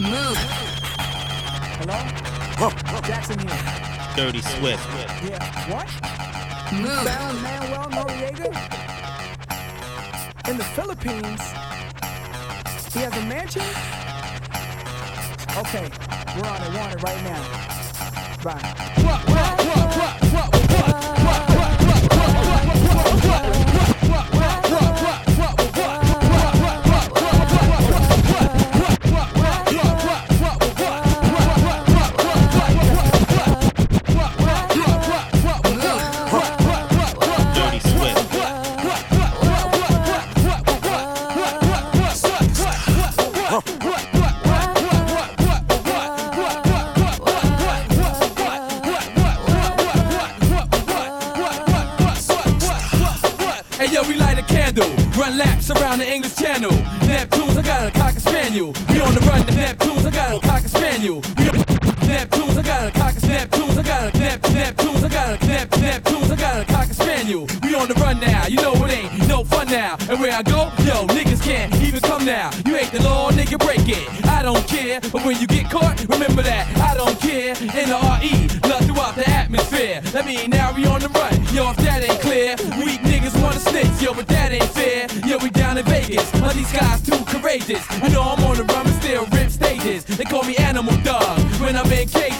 Move. Hello? Whoa. Jackson here. Dirty Swift. Yeah. What? Move. Found Manuel Noriega? In the Philippines? He has a mansion? Okay, we're on it, wanted right now. Bye. What, what, what, what?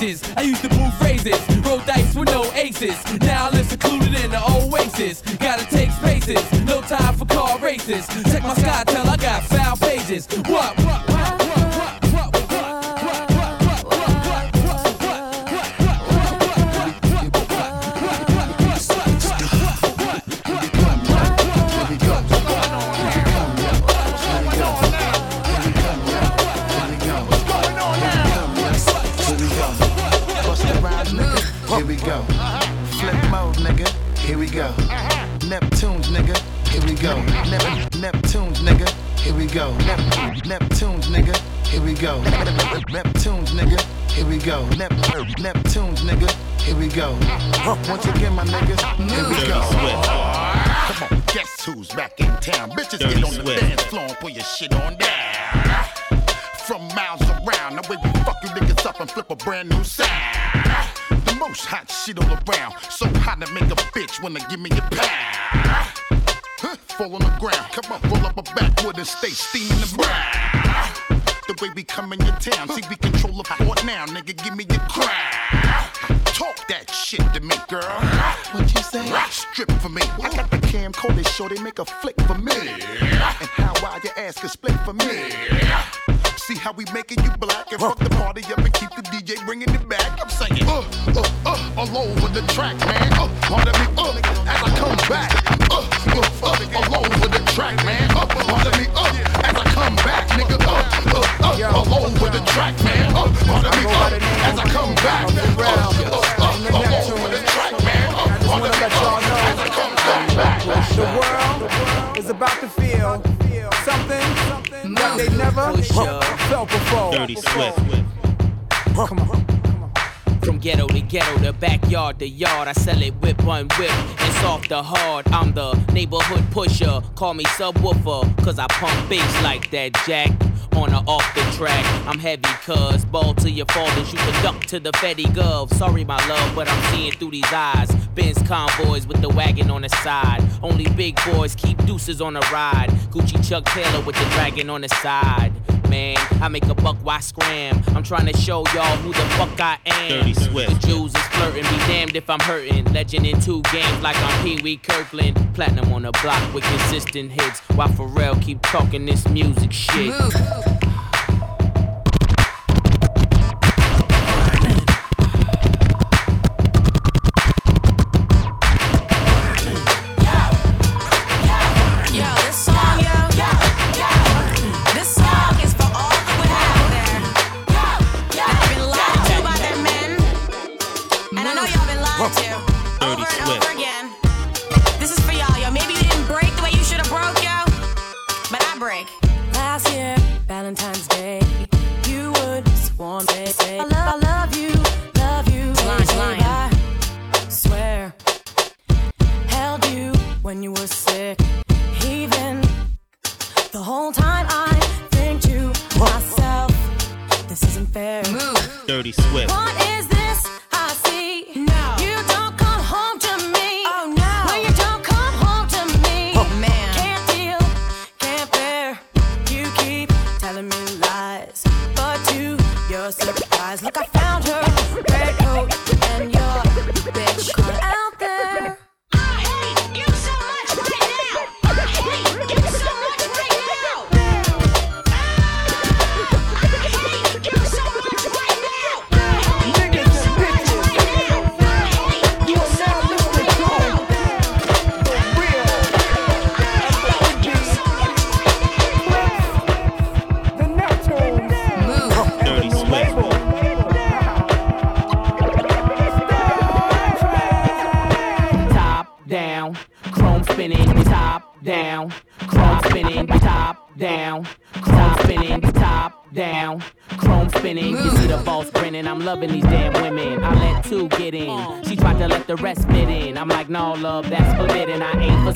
faces. I used to pull phrases, roll dice with no aces. Now I live secluded in the oasis. Gotta take spaces, no time for car races. Check my sky till I got flick a flick. yard to yard. I sell it with one whip. It's off the hard. I'm the neighborhood pusher. Call me subwoofer, cause I pump bass like that, Jack on or off the track. I'm heavy, cuz ball to your fathers, you can duck to the Fetty Gov. Sorry, my love, but I'm seeing through these eyes. Benz convoys with the wagon on the side. Only big boys keep deuces on the ride. Gucci Chuck Taylor with the dragon on the side man. I make a buck, why scram? I'm trying to show y'all who the fuck I am. Dirty Swift. The Jews is flirting, be damned if I'm hurting. Legend in two games like I'm Pee Wee Kirkland. Platinum on the block with consistent hits. While Pharrell keep talking this music shit? Move.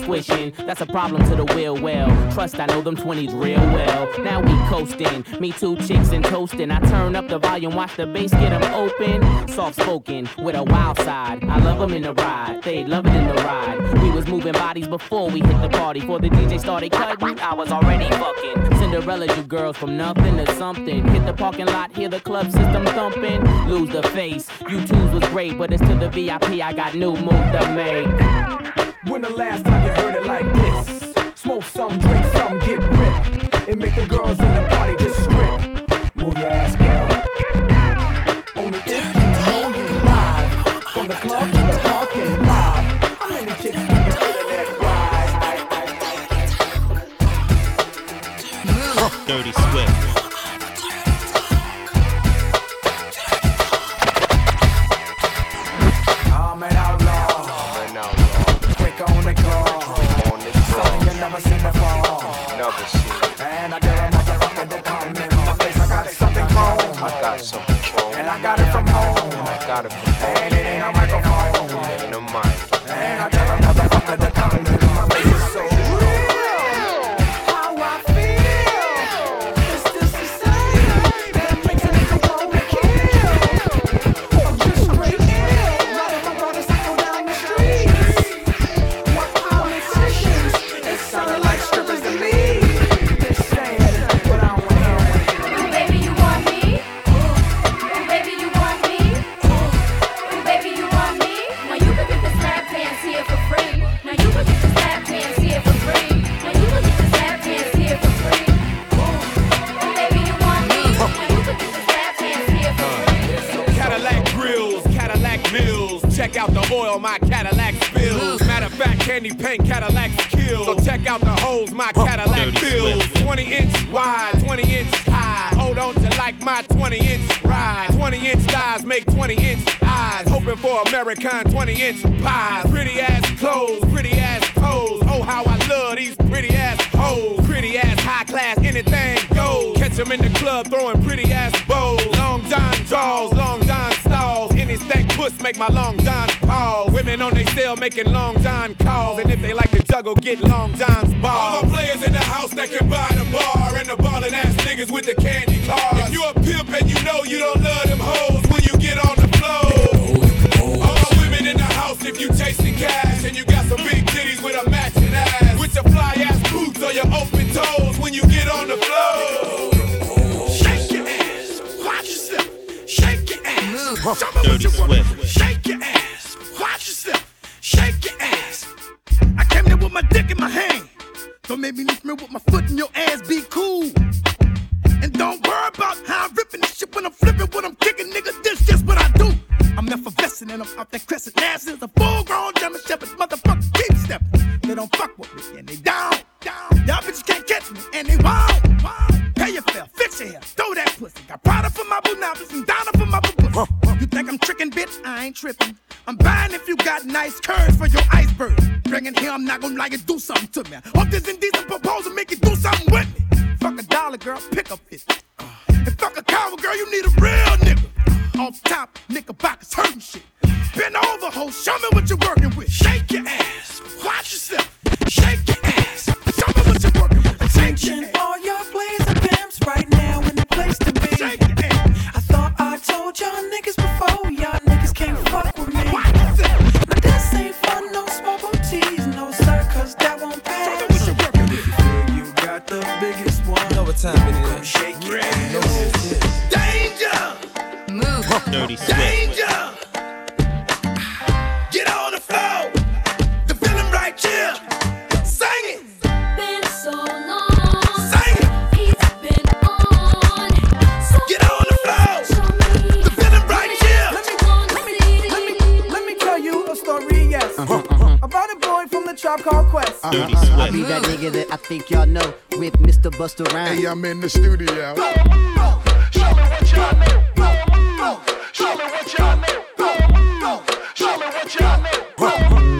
Swishing, that's a problem to the will. Well, trust I know them 20s real well. Now we coasting, me two chicks and toasting. I turn up the volume, watch the bass get 'em open. Soft spoken with a wild side. I love 'em in the ride, they love it in the ride. We was moving bodies before we hit the party. Before the DJ started cutting, I was already fucking. Cinderella, you girls from nothing to something. Hit the parking lot, hear the club system thumping. Lose the face. You twos was great, but it's to the VIP. I got new move to make. When the last time you heard it like this? Smoke some, drink some, get ripped. And make the girls in the party just strip. Move your ass, got it from home. I got it from home. And it ain't a microphone. In the mic. American 20 inch pies. Pretty ass clothes, pretty ass toes. Oh, how I love these pretty ass hoes. Pretty ass high class, anything goes. Catch them in the club throwing pretty ass bows. Long John draws, long John stalls. Any stank puss make my long John pause. Women on they cell making long John calls. And if they like to juggle, get long John's balls. All the players in the house that can buy the bar. And the ballin' ass niggas with the candy cars. If you a pimp and you know you don't love Show me what Dirty you want. Swift. Shake your ass, watch yourself. Shake your ass. I came there with my dick in my hand. Don't make me lift me with my foot in your ass. Be cool. And don't worry about how I'm ripping this shit when I'm flipping, when I'm kicking, nigga. This just what I do. I'm effervescent and I'm off that crescent. Nass is a full grown German Shepherd. Motherfucker, I'm in the studio.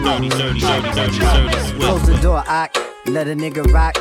Dirty, dirty, dirty, dirty, dirty Close the door, I let a nigga rock.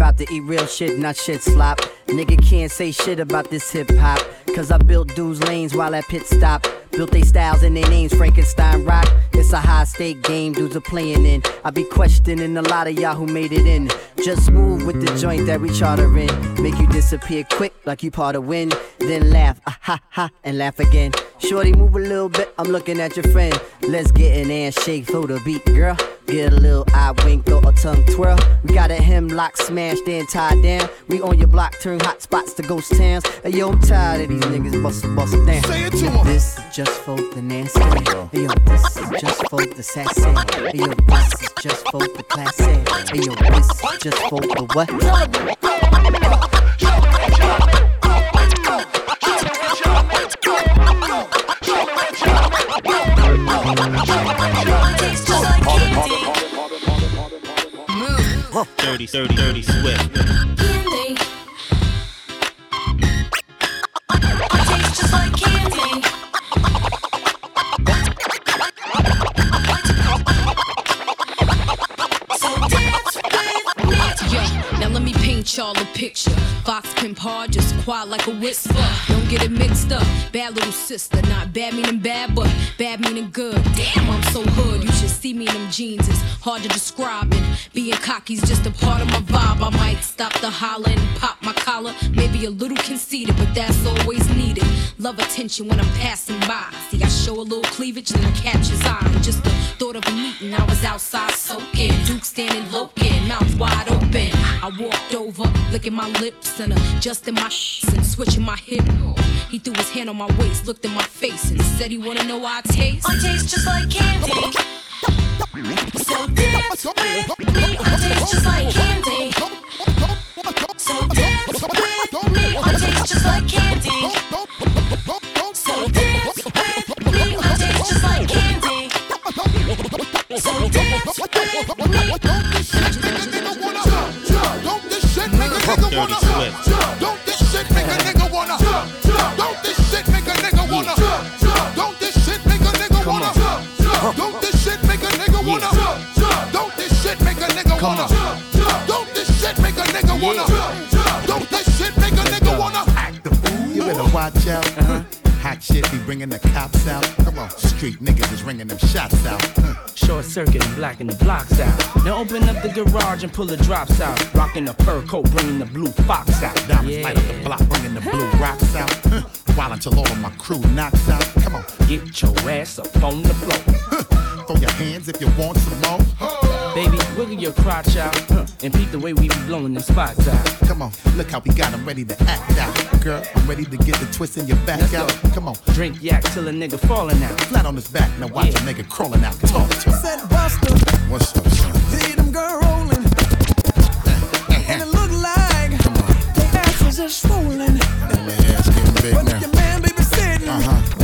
Cause we bout to eat real shit, not shit slop. Nigga can't say shit about this hip hop. Cause I built dudes lanes while at pit stop. Built they styles and their names, Frankenstein rock. It's a high stake game, dudes are playing in. I be questioning a lot of y'all who made it in. Just move with the joint that we charter in. Make you disappear quick like you part of wind. Then laugh, ah ha ha, and laugh again. Shorty, move a little bit, I'm looking at your friend. Let's get an ass shake, throw the beat, girl. Get a little eye wink or a tongue twirl. We got a hemlock smashed and tied down. We on your block, turn hot spots to ghost towns. Hey, yo, I'm tired of these niggas bust bust down. Say it to 'em. This is just for the nasty. Hey, yo, this is just for the sassy. Hey, yo, this is just for the classy. Hey, yo, this is just for the what? Dirty, dirty, dirty Swift. Y'all a picture. Fox pimp hard, just quiet like a whisper. Don't get it mixed up. Bad little sister, not bad meaning bad, but bad meaning good. Damn, I'm so hood. You should see me in them jeans. It's hard to describe it. Being cocky's just a part of my vibe. I might stop the holler and pop my collar. Maybe a little conceited, but that's always needed. Love attention when I'm passing by. See, I show a little cleavage, then I catch his eye. Just the thought of a meeting, I was outside soaking. Duke standing loking, mouth wide open. I walked over, licking my lips and adjusting my sh and switching my hip. He threw his hand on my waist, looked in my face, and said he wanna know how I taste. I taste just like candy. So dance with me. I taste just like candy. So dance with me. I taste just like candy. Dirty? Swift. Be bringing the cops out. Come on, street niggas is ringing them shots out. Hmm. Short circuit and blacking the blocks out. Now open up the garage and pull the drops out. Rocking the fur coat, bringing the blue fox out. Diamonds Yeah. light up the block, bringing the blue rocks out. Huh. While until all of my crew knocks out. Come on, Get your ass up on the floor. Hmm. throw your hands if you want some more. Baby, wiggle your crotch out. huh, And peep the way we be blowing them spots out. Come on, look how we got 'em ready to act out. Girl, I'm ready to get the twist in your back Let's out. go. Come on, Drink yak till a nigga falling out. flat on his back. Now watch Yeah. a nigga crawling out. Talk to him. Said Buster, What's up, son? see them girl rolling. And it look like their asses are swollen. My ass getting big But now. your man be sitting, Uh-huh. then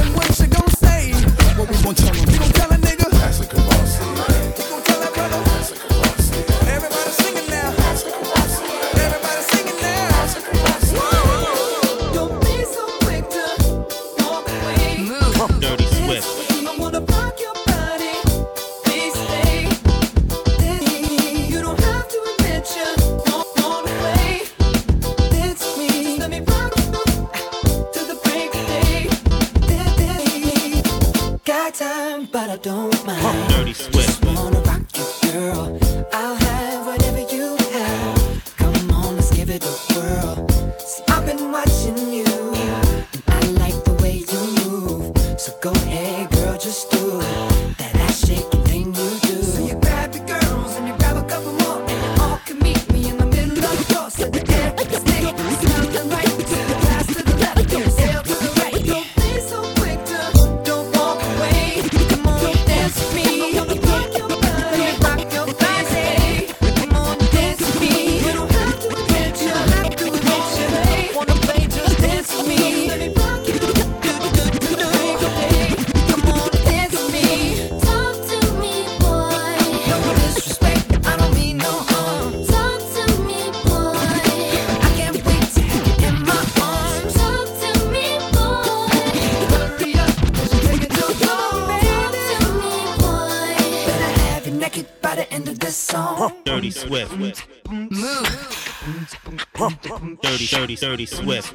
Swift. Dirty, dirty, dirty Swift.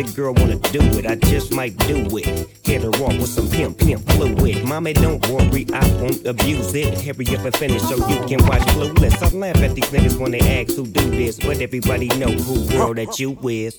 The girl wanna do it, I just might do it. Hit her off with some pimp, pimp fluid. Mommy, don't worry, I won't abuse it. Hurry up and finish so you can watch Clueless. I laugh at these niggas when they ask who do this, but everybody know who girl that you is.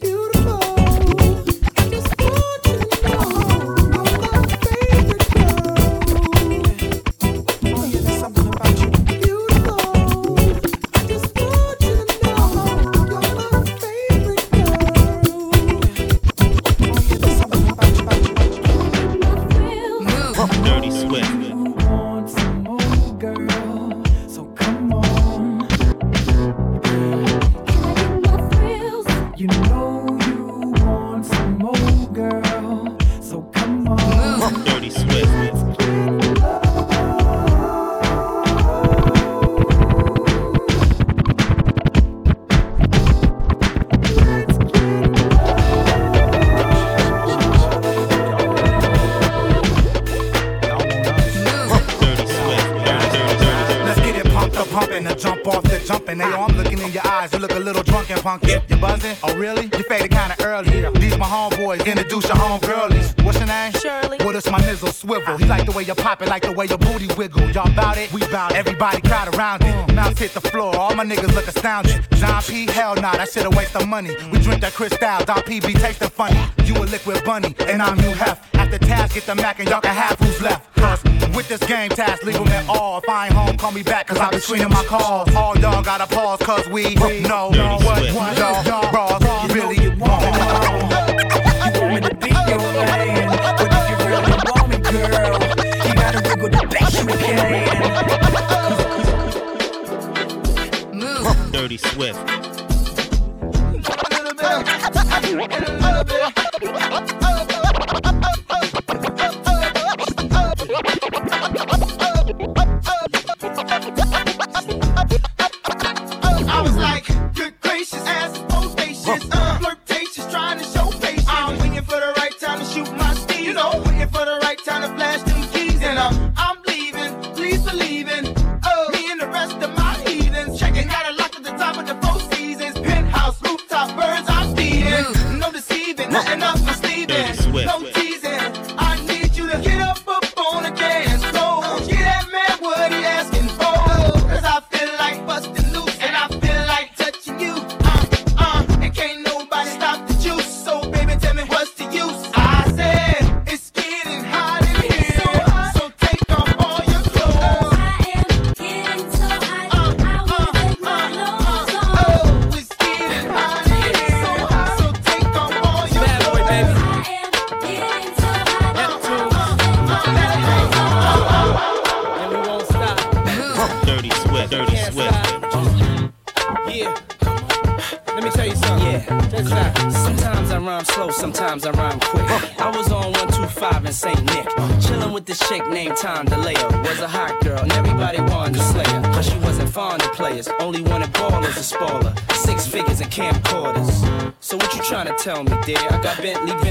You pop it, like the way your booty wiggle. Y'all bout it? We bout it. Everybody crowd around it. Mouths hit the floor, all my niggas look astounded. John P, hell nah, that shit a waste of money. We drink that Cristal, Don P be tasting funny. You a liquid bunny, and I'm you hef. After task, get the Mac, and y'all can have who's left. Cause with this game task, leave them at all. If I ain't home, call me back, cause I be screening my calls. All y'all gotta pause, cause we know what y'all bras really want. You want me to be your man, Dirty Swift. I my Bentley.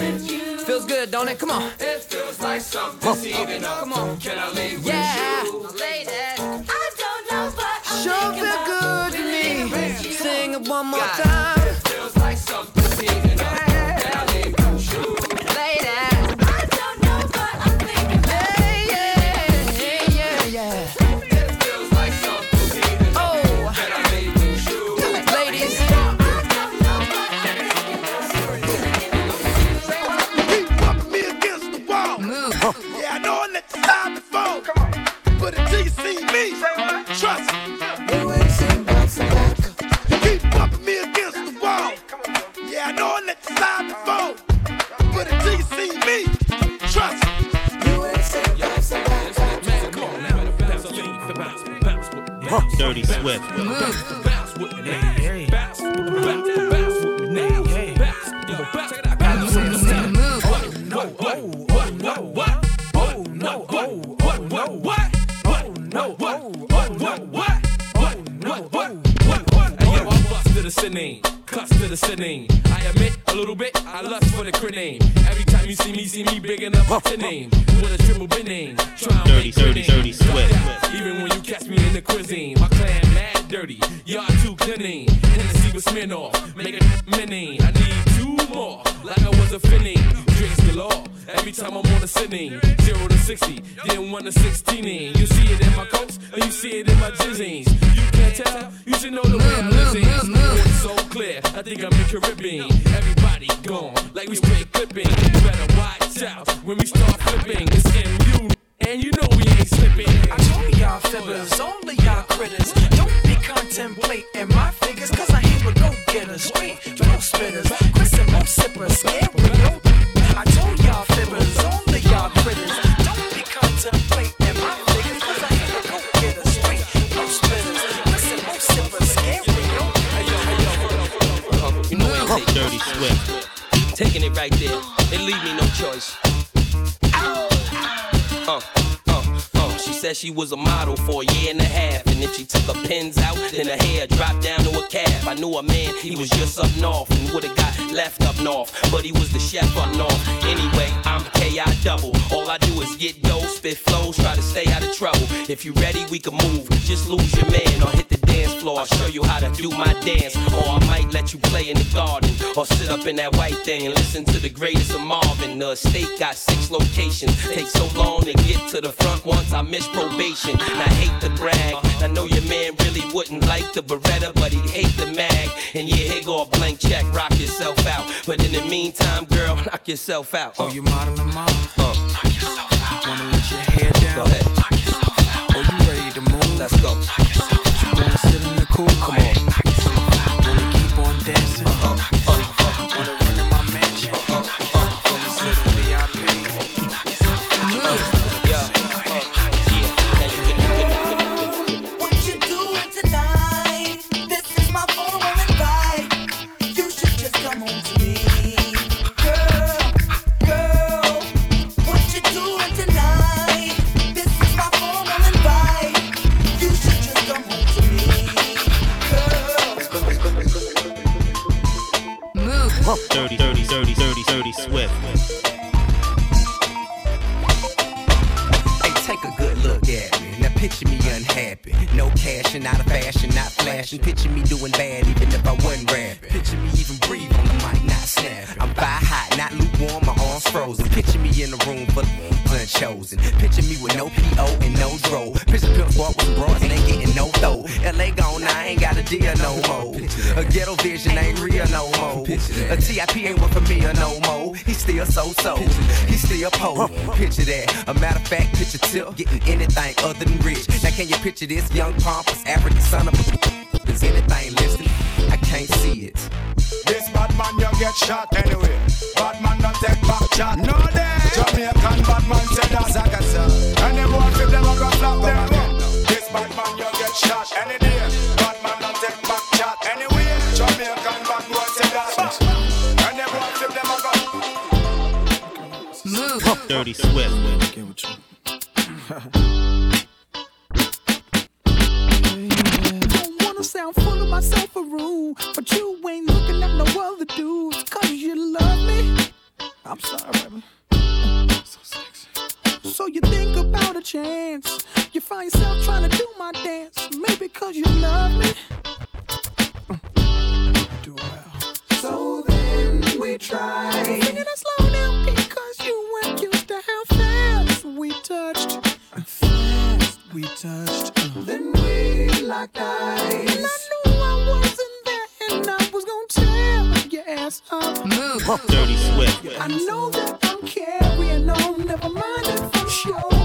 you. Feels good, don't it? Come on. It feels like something's heating up. Come on. Can I leave yeah. with you? Lady. I don't know, but I'm sure feel good to me. Sing it one more time. huh. Dirty Swift. Sinning, to the sinning. I admit a little bit, I lust for the criname. Every time you see me, see me big enough to name. With a triple bin name, try and make men off. Make it mini. I need two more, like I was a finny. Drinks galore. Every time I'm on a sitting, zero to 60, then one to 16. You see it in my coats, and you see it in my jizzings. You can't tell, you should know the way I'm living. so clear, I think I'm in Caribbean. Everybody gone, like we straight clipping. You better watch out when we start flipping. It's MU, and you know we ain't slipping. I told y'all fibbers, only y'all critters. Right there. It leave me no choice. Uh, uh, uh. She said she was a model for a year and a half. And if she took her pins out, then her hair dropped down to a calf. I knew a man, he was just up north and would've got left up north. But he was the chef up north. Anyway, I'm KI double. All I do is get dough, spit flows, try to stay out of trouble. If you ready, we can move. Just lose your man or hit the dance floor. I'll show you how to do my dance. Or I might let you play in the garden. Or sit up in that white thing and listen to the greatest of Marvin. The estate got six locations. Takes so long to get to the front once I miss probation. And I hate to brag. I know your man really wouldn't like the Beretta, but he'd hate the mag. And yeah, here go a blank check, rock yourself out. But in the meantime, girl, knock yourself out. Oh, you modeling, mom? Uh, Wanna let your hair down? go ahead. Oh, you ready to move? Let's go. Cool? Come on. A chance. You find yourself trying to do my dance. Maybe cause you love me. Do well. So then we try. Sing it slow down because you weren't used to how fast we touched. Fast we touched. Then we locked eyes. And I knew I wasn't there and I was gonna tear your ass up. Move. Dirty Swift. I know that I'm carrying on. Never mind if I'm showing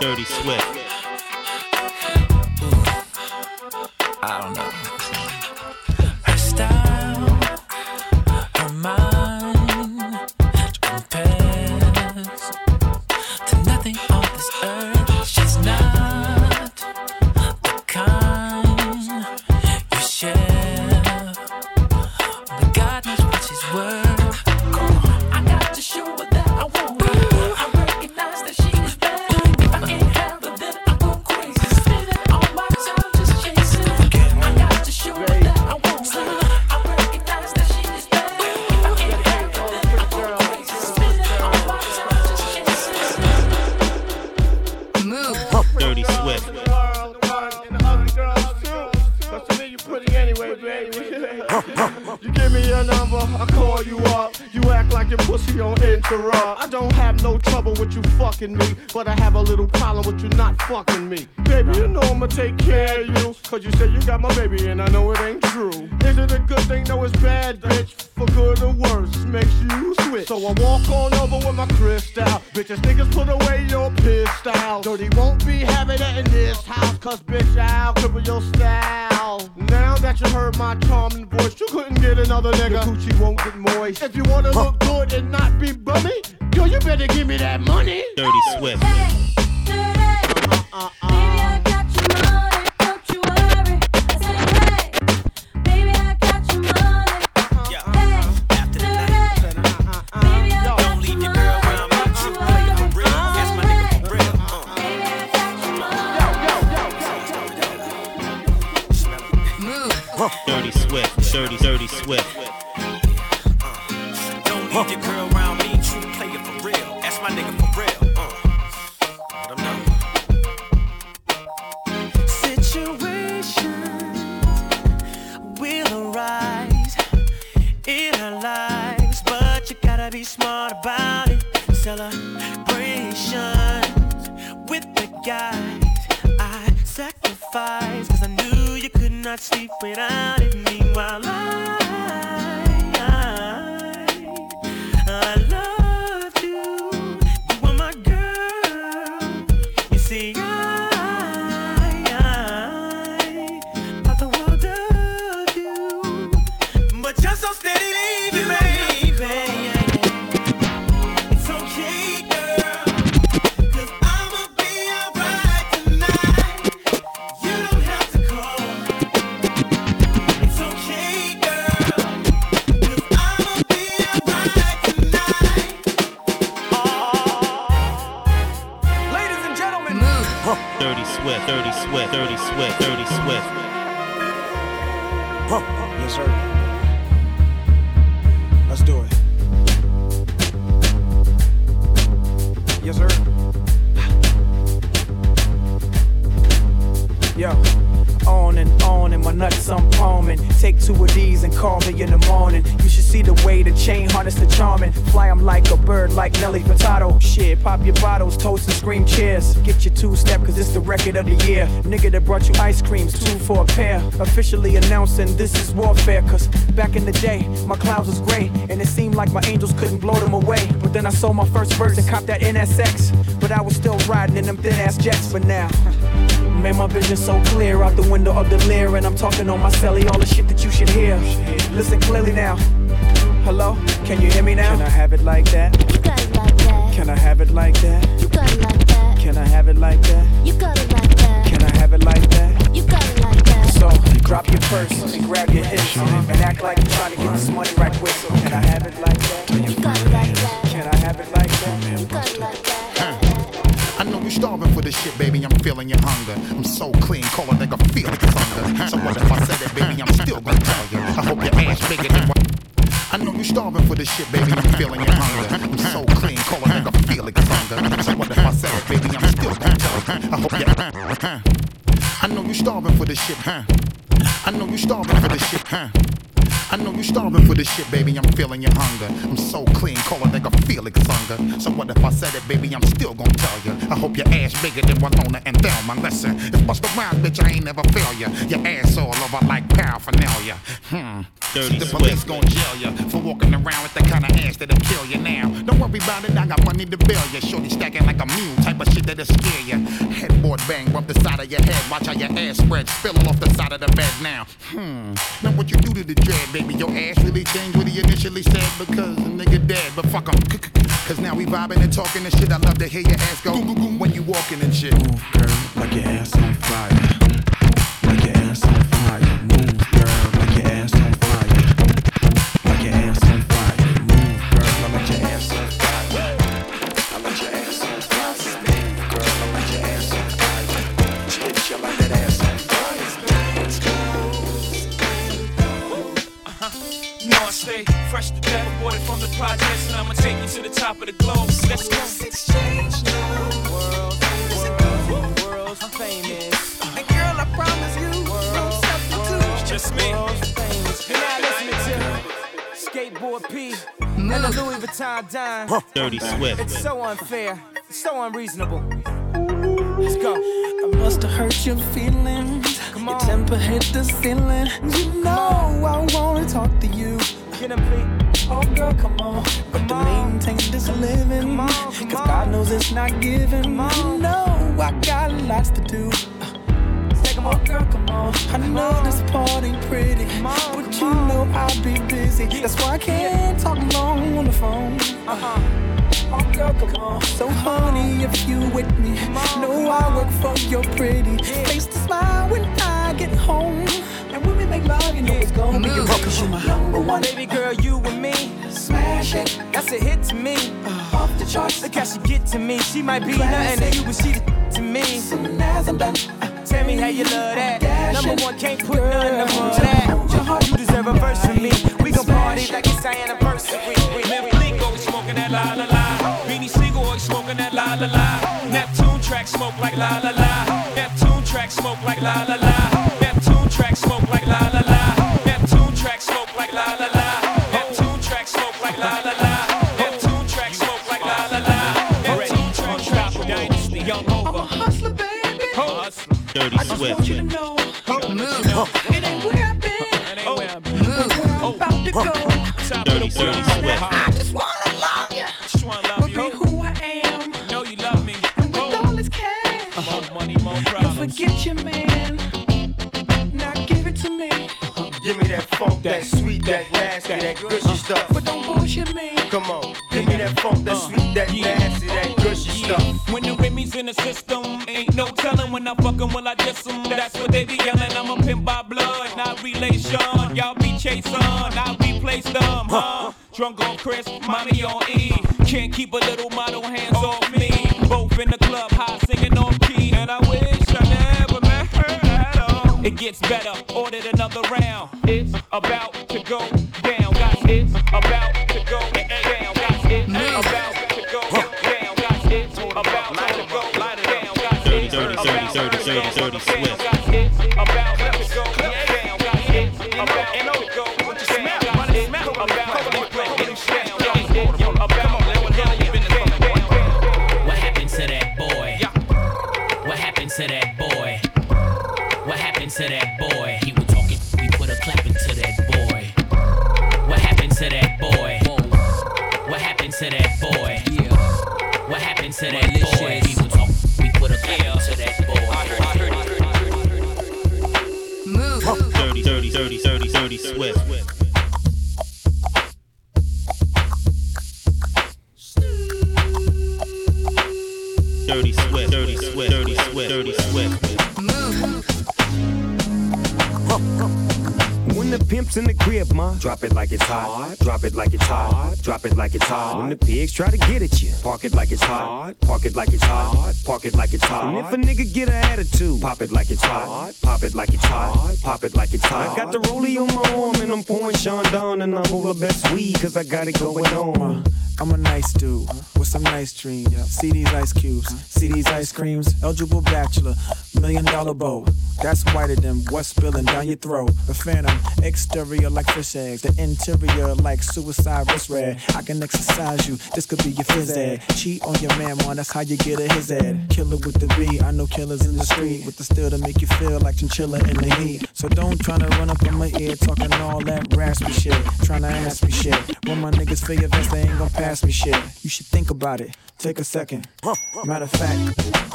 Dirty Swift. Swift. The year. Nigga that brought you ice creams, two for a pair. Officially announcing this is warfare, cause back in the day, my clouds was gray. And it seemed like my angels couldn't blow them away. But then I sold my first verse and copped that NSX. But I was still riding in them thin ass jets for now. Man, my vision so clear out the window of the Lear, and I'm talking on my celly, all the shit that you should hear. Listen clearly now. Hello, can you hear me now? Can I have it like that? You got it like that. Can I have it like that? You got it like that. Can I have it like that? You got it like that. Can I have it like that? You got it like that. So drop your purse and grab your hips and act like you're trying to get this money right quick. So can I have it like that? You got it like that. Can I have it like that? You got it like that. I know you starving for this shit, baby. I'm feeling your hunger. I'm so clean, call a nigga feel like it's under. So what if I said it, baby? I'm still gonna tell you. I hope your ass bigger than what. I know you starving for this shit, baby. I'm feeling your hunger. I'm so clean, call a nigga feel like it's under. So what if I said it, baby? I'm still gonna tell you. I hope your. I know know you starving for this shit, huh? I know you starving for this shit, huh? I know you starving for this shit, baby. I'm feeling your hunger. I'm so clean, call a nigga Felix Hunger. So what if I said it, baby? I'm still gonna tell you. I hope your ass bigger than Winona and Thelma. Listen, it's bust around, bitch. I ain't never fail ya. Your ass all over like paraphernalia. Hmm. Dirty the police gon' jail ya for walking around with that kind of ass that'll kill you now. Don't worry about it, I got money to bail ya. Shorty stacking like a mule, type of shit that'll scare ya. Headboard bang, rub the side of your head. Watch how your ass spread, spill off the side of the bed now. Hmm. Now what you do to the dread, baby? Your ass really changed what he initially said because the nigga dead. But fuck him. Cause now we vibing and talking and shit. I love to hear your ass go when you walking and shit. Move, girl, like your ass on fire. Like your ass on fire. Dirty Swift. It's so unfair. It's so unreasonable. Let's go. I must have hurt your feelings. Come Your temper hit the ceiling. You know I wanna talk to you. Get him, P. Oh girl, come on. Come But to maintain this living, Come on, come cause on. God knows it's not given. Come on. You know I got lots to do. Take him Oh off. girl, come on. I know this party pretty, Come on, but come you on. know I'll be busy. That's why I can't talk long on the phone. Uh-huh. Girl, come on. So honey, if you with me, know I work for your pretty face to smile when I get home. And when we make love, you know it's gonna be a mm. cause you my number one. Baby girl, you and me. Smash it, That's a hit to me. Uh. off the charts. Look how she get to me. She might be nothing to you, but she the to me. Soon as I'm done, uh, Tell me how you love that. Number one, can't put none above that. You deserve a verse from me. We gon' party like it's our anniversary. That la la la. Beanie Siegel always smoking that la la la. Neptune track smoke like la la la. Neptune track smoke like la la la. Neptune track smoke like la la la. Neptune track smoke like la la la. Neptune track smoke like la la la. Neptune track smoke like la la la. Neptune track smoke like Dynasty, Young Hova. hustler, baby. Hustler. Dirty I just want Swift. you to know, it ain't where I've been, That ain't where I've been. where I'm about to go. Top of Dirty, the world. dirty Swift. That gushy stuff. but don't bullshit me. Come on, give me that funk, that uh, sweet, that nasty, that gushy stuff. When the Remy's in the system, ain't no telling when I fuck 'em, will I diss 'em? That's what they be yelling. I'm a pimp by blood, not relation. Y'all be chasing, I replace them, huh? Drunk on Chris, mommy on E. Can't keep a little model hands off me. Both in the club, high singing on key. And I wish I never met her at all. It gets better, ordered another round. It's about Swift, Dirty Swift, mm-hmm. When the pimp's in the crib, ma, drop it like it's hot. Drop it like it's hot. Drop it like it's hot. When the pigs try to get at you, park it like it's hot. Park it like it's hot. Park it like it's hot. And if a nigga get an attitude, pop it like it's hot. Pop it like it's hot. Pop it like it's hot. I got the rollie on my arm and I'm pouring Sean down and I'm over best weed cause I got it going on. I'm a nice dude with some nice dreams. See these ice cubes, see these ice creams. Eligible bachelor, million dollar bow. That's whiter than what's spilling down your throat. The phantom, exterior like fish eggs, the interior like suicide wrist red. I can exercise you, this could be your phys ed. Cheat on your man, man, that's how you get a his ed. Killer with the B, I know killers in the street with the steel to make you feel like chinchilla in the heat. So don't try to run up in my ear talking all that raspy shit, trying to ask me shit. When my niggas feel your vest, they ain't gonna pass me shit. You should think about it, take a second. Matter of fact,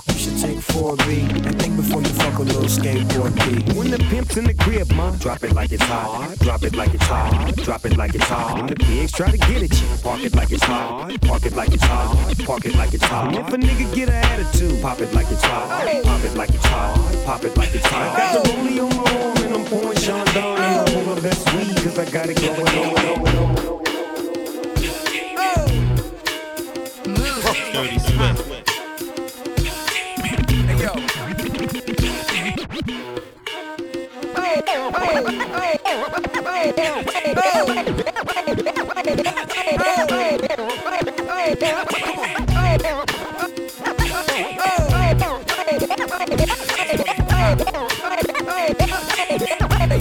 you should take 4B and think before you fuck a little skateboard P. When the pimp's in the crib, ma, drop it like it's hot. Drop it like it's hot. Drop it like it's hot. When the pigs try to get at you, park it like it's hot. Park it like it's hot. Park it like it's hot. If a nigga get an attitude, pop it like it's hot. Pop it like it's hot. Pop it like it's hot. I got the rollie on my arm and I'm pouring Sean and I'm on over best weed cause I got it going on. Dirty Swift.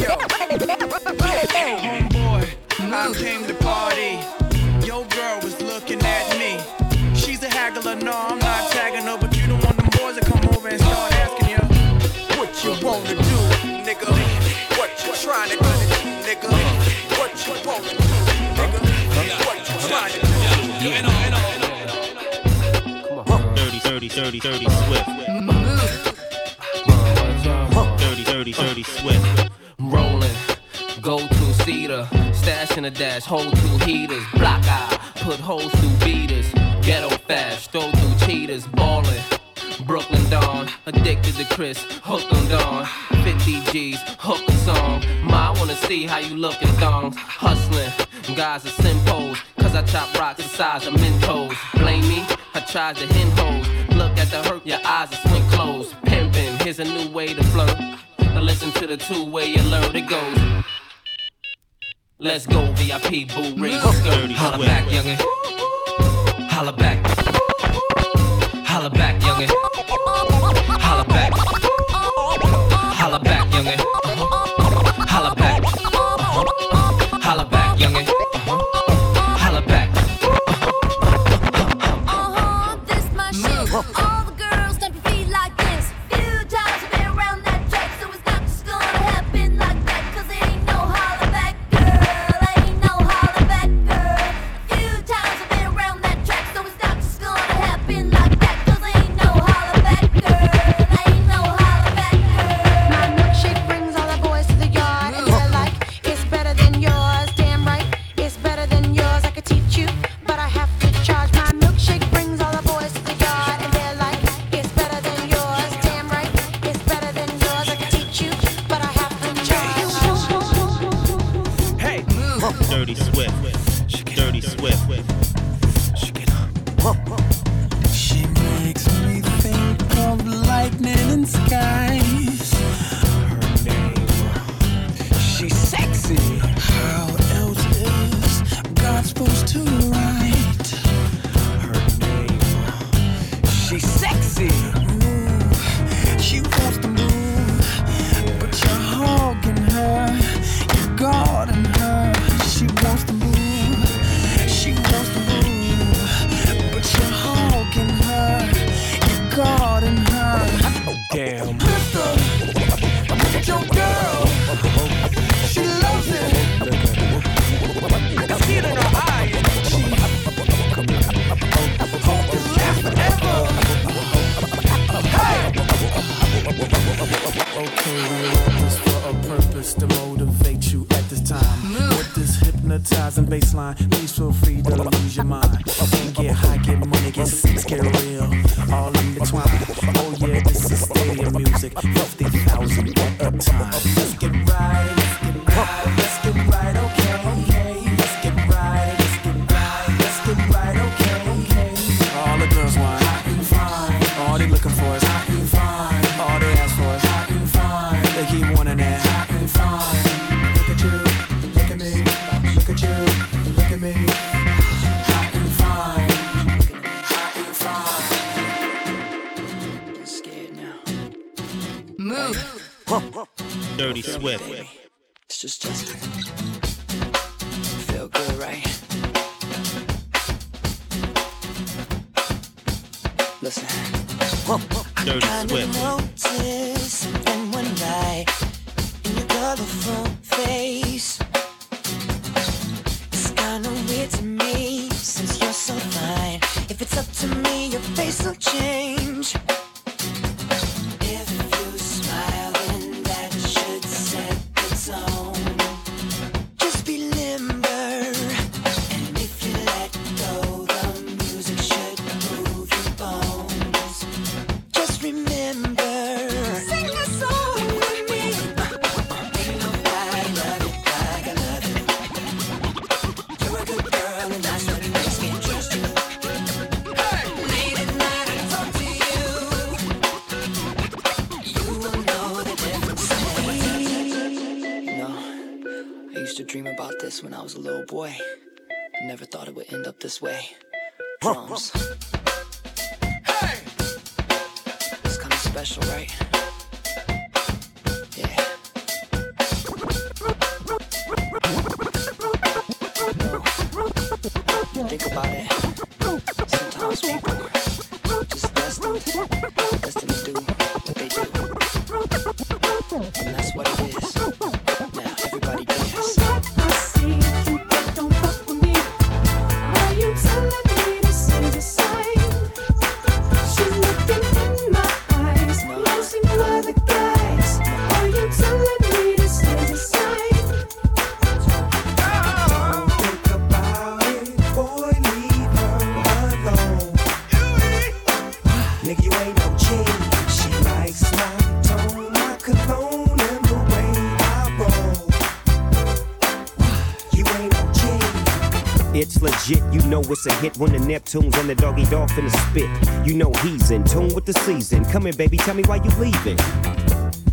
Homeboy, dirty, Swift. Dirty, dirty, dirty Swift. Rolling, go to cedar, stash in a dash, hold two heaters, block eye, put holes through beaters, ghetto fast, throw through cheaters, ballin'. Brooklyn Dawn, addicted to Chris, hooked on Dawn. 50 G's, hook a song. Ma, I wanna see how you look in thongs. Hustling, guys are simpos, cause I chop rocks the size of Mentos. Blame me, I tried to hen hoes. Look at the hurt, your eyes are swing closed. Pimpin', here's a new way to flirt. Now listen to the two-way alert, it goes. Let's go, VIP, boo, the skirt. Holla back, youngin'. Holla back. Holla back, youngin'. Holla back. Holla back, youngin'. Dirty sweat. It's just just Feel good, right? Listen. Huh. Dirty I Swift. something one night in your colorful face. It's kinda weird to me since you're so fine. If it's up to me, your face will change. it's a hit when the Neptunes and the doggy dolphin spit. You know he's in tune with the season. Come here, baby, tell me why you leaving.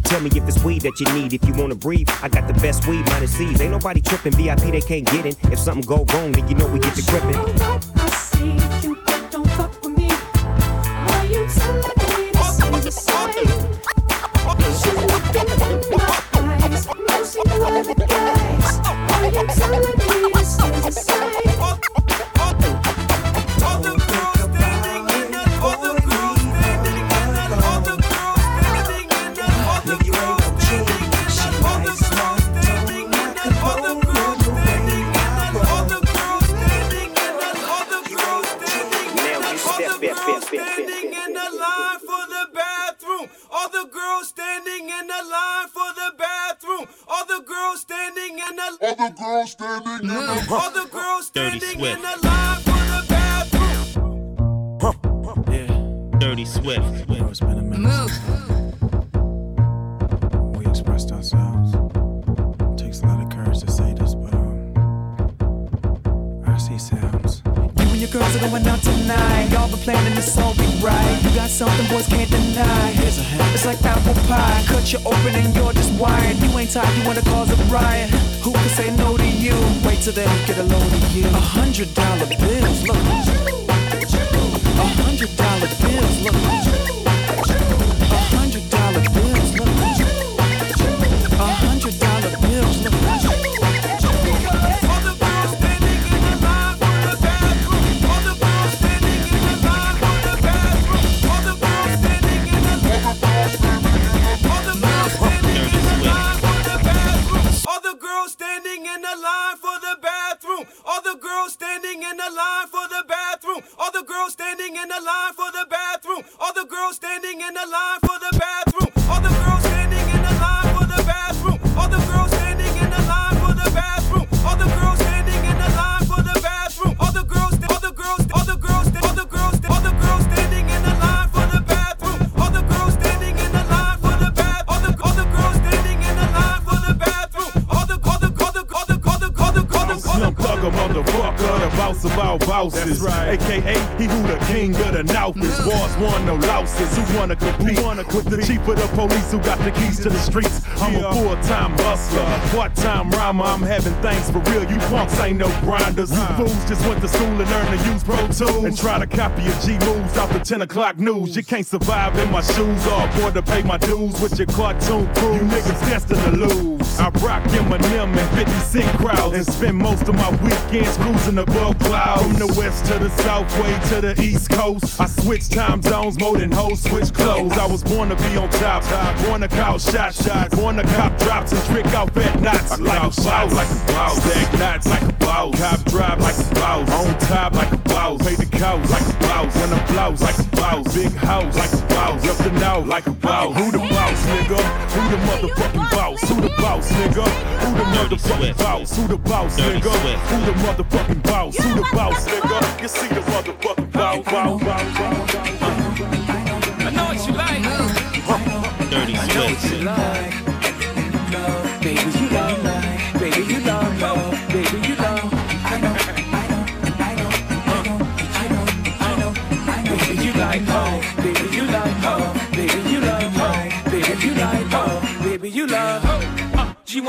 Tell me if it's weed that you need. If you wanna breathe, I got the best weed, minus seeds. Ain't nobody tripping. VIP they can't get in. If something go wrong, then you know we get to gripping. get a load of you. A hundred dollar bills, look. A hundred dollar bills, look. the bathroom. All the girls standing in the line. All bosses. AKA, he who the king of the North is. Boss want no louses. Who wanna compete? wanna with the chief of the police who got the keys to the streets? I'm a full-time hustler, part-time rhymer. I'm having things for real. You punks ain't no grinders. You fools just went to school and learned to use Pro Tools and try to copy your G moves off the 10 o'clock news. You can't survive in my shoes oh, or afford to pay my dues with your cartoon crew. You niggas destined to lose. I rock Eminem and 50 Cent crowds and spend most of my weekends cruising above clouds. From the west to the south way to the east coast. I switch time zones more than hoes switch clothes. I was born to be on top, born to call shots, shots, born to cop drops and trick out fat knots. I like a boss, like a boss, stack knots like a boss, cop drive like a boss, on top like a boss, pay the cows like a boss, when I'm blouse like a boss, big house like a boss, up the now like a boss. Who the boss, nigga? Who the motherfucking boss? Who the boss, nigga? Who the motherfucking boss? Who the boss, nigga? Who the motherfucking boss? Who the boss, nigga? You see the motherfucking boss, boss, boss, boss. I know what you like. Dirty I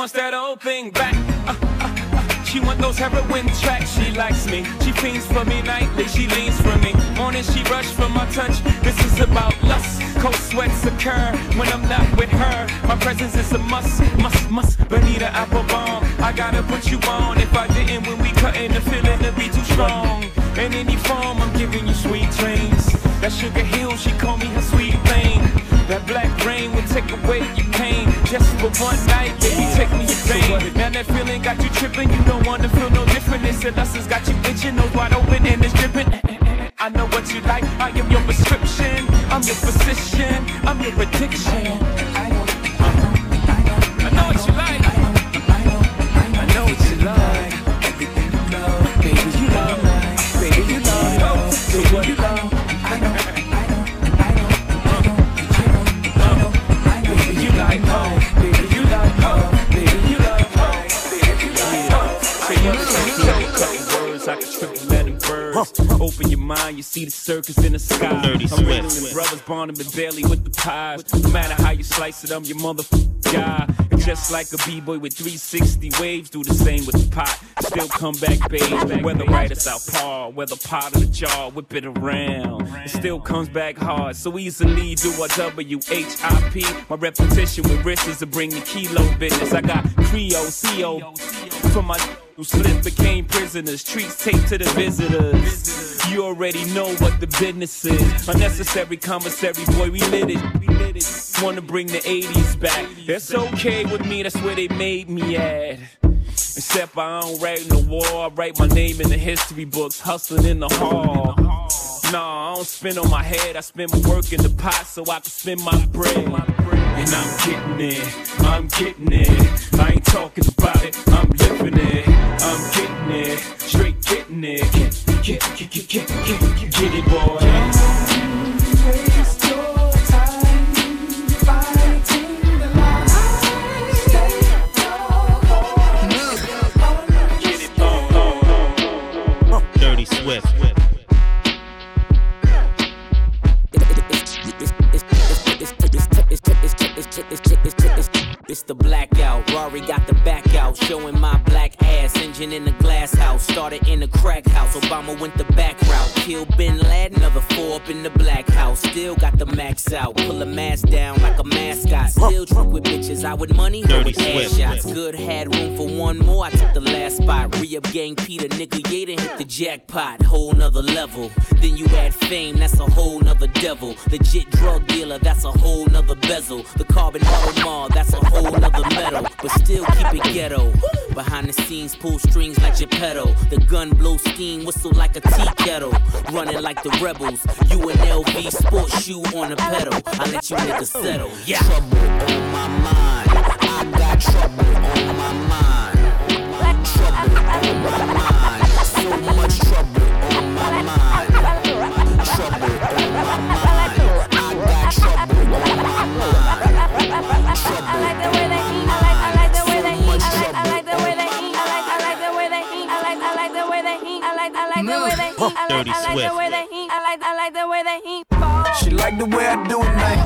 Wants that old thing back. Uh, uh, uh, She want those heroin tracks, she likes me. She fiends for me nightly, she leans for me. Morning she rush for my touch. This is about lust. Cold sweats occur when I'm not with her. My presence is a must, must, must. Bonita Applebaum, I gotta put you on. If I didn't, when we cutting, the feeling to be too strong. In any form, I'm giving you sweet dreams. That sugar hill, she call me her sweet thing. That black rain will take away your pain. Just for one night, baby, take me your pain. Now that feeling got you tripping, you don't wanna feel no different. And us has got you itching, nose wide open and it's dripping. I know what you like, I am your prescription. I'm your physician, I'm your addiction. I know, I know what you like. I know what you like. Everything you love, baby, you love. Baby, you love. You. Couple words, I can triple let them birds. Open your mind, you see the circus in the sky. Dirty I'm and brothers, Barnum and Bailey with the pies. No matter how you slice it, I'm your motherfucking guy. And just like a b-boy with 360 waves, do the same with the pot. Still come back, babe. Whether right or south par, whether pot or the jar, whip it around. It still comes back hard, so easily do a W-H-I-P. My repetition with wrists to bring the kilo business. I got Creo, CO, for my who slipped became prisoners. Treats taped to the visitors. You already know what the business is. Unnecessary commissary, boy, we lit it. We lit it. Wanna bring the 80s back. That's okay with me, that's where they made me at. Except I don't write the war, I write my name in the history books, hustling in the hall. Nah, I don't spin on my head, I spend my work in the pot so I can spend my bread. And I'm getting it, I'm getting it. I ain't talking about it, I'm living it. I'm getting it, straight getting it. Get, get, get, get, get, get, get it, boy. It's the blackout. Rory got the back out, showing my black ass. Engine in the glass house, started in the crack house. Obama went the back route. Kill Bin Laden, another four up in the black house. Still got the max out. Pull a mask down like a mascot. Still drunk with bitches. I with money, her with ass shots. Good, had room for one more. I took the last spot. Re up gang Peter, nigga, yeah, hit the jackpot. Whole nother level. Then you add fame, that's a whole nother devil. Legit drug dealer, that's a whole nother bezel. The carbon Audemars, that's a whole nother metal. But still keep it ghetto. Behind the scenes, pull strings like Geppetto. The gun blow steam, whistle like a tea kettle. Running like the rebels. You an LV sports shoe on a pedal. I let you niggas settle. Yeah. Trouble on my mind. I got trouble on my mind. Dirty I like, I like Swift. The way that he, I like, I like the way that he falls. She like the way I do it, night.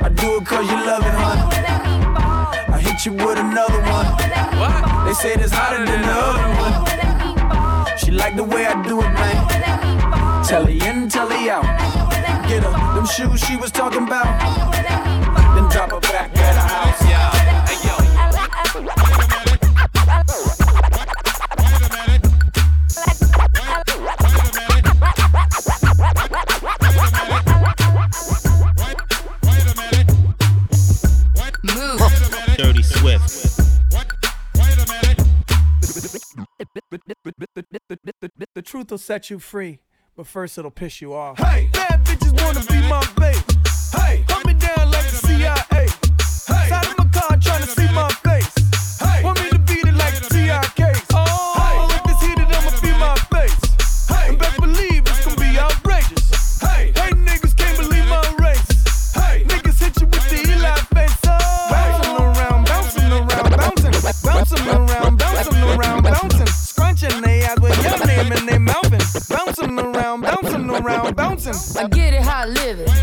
I do it cause you love it, huh? I hit you with another one. What? They say it's hotter than the other one. She like the way I do it, night. Telly in, telly out. Get up, them shoes she was talking about. Then drop her back at the house. truth will set you free, but first it'll piss you off. Hey, bad bitches wanna be my babe. around bouncing. I get it how I live it.